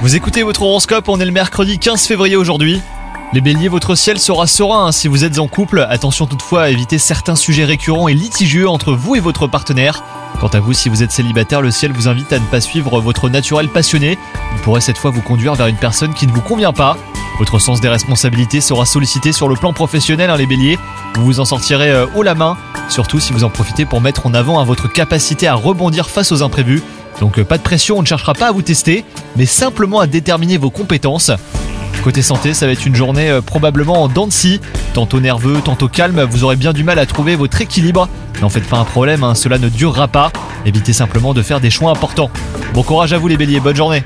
Vous écoutez votre horoscope, on est le mercredi 15 février aujourd'hui. Les béliers, votre ciel sera serein si vous êtes en couple. Attention toutefois à éviter certains sujets récurrents et litigieux entre vous et votre partenaire. Quant à vous, si vous êtes célibataire, le ciel vous invite à ne pas suivre votre naturel passionné. Il pourrait cette fois vous conduire vers une personne qui ne vous convient pas. Votre sens des responsabilités sera sollicité sur le plan professionnel, hein, les béliers. Vous vous en sortirez euh, haut la main, surtout si vous en profitez pour mettre en avant hein, votre capacité à rebondir face aux imprévus. Donc euh, pas de pression, on ne cherchera pas à vous tester, mais simplement à déterminer vos compétences. Côté santé, ça va être une journée euh, probablement en dents de. Tantôt nerveux, tantôt calme, vous aurez bien du mal à trouver votre équilibre. N'en faites pas un problème, hein, cela ne durera pas. Évitez simplement de faire des choix importants. Bon courage à vous les béliers, bonne journée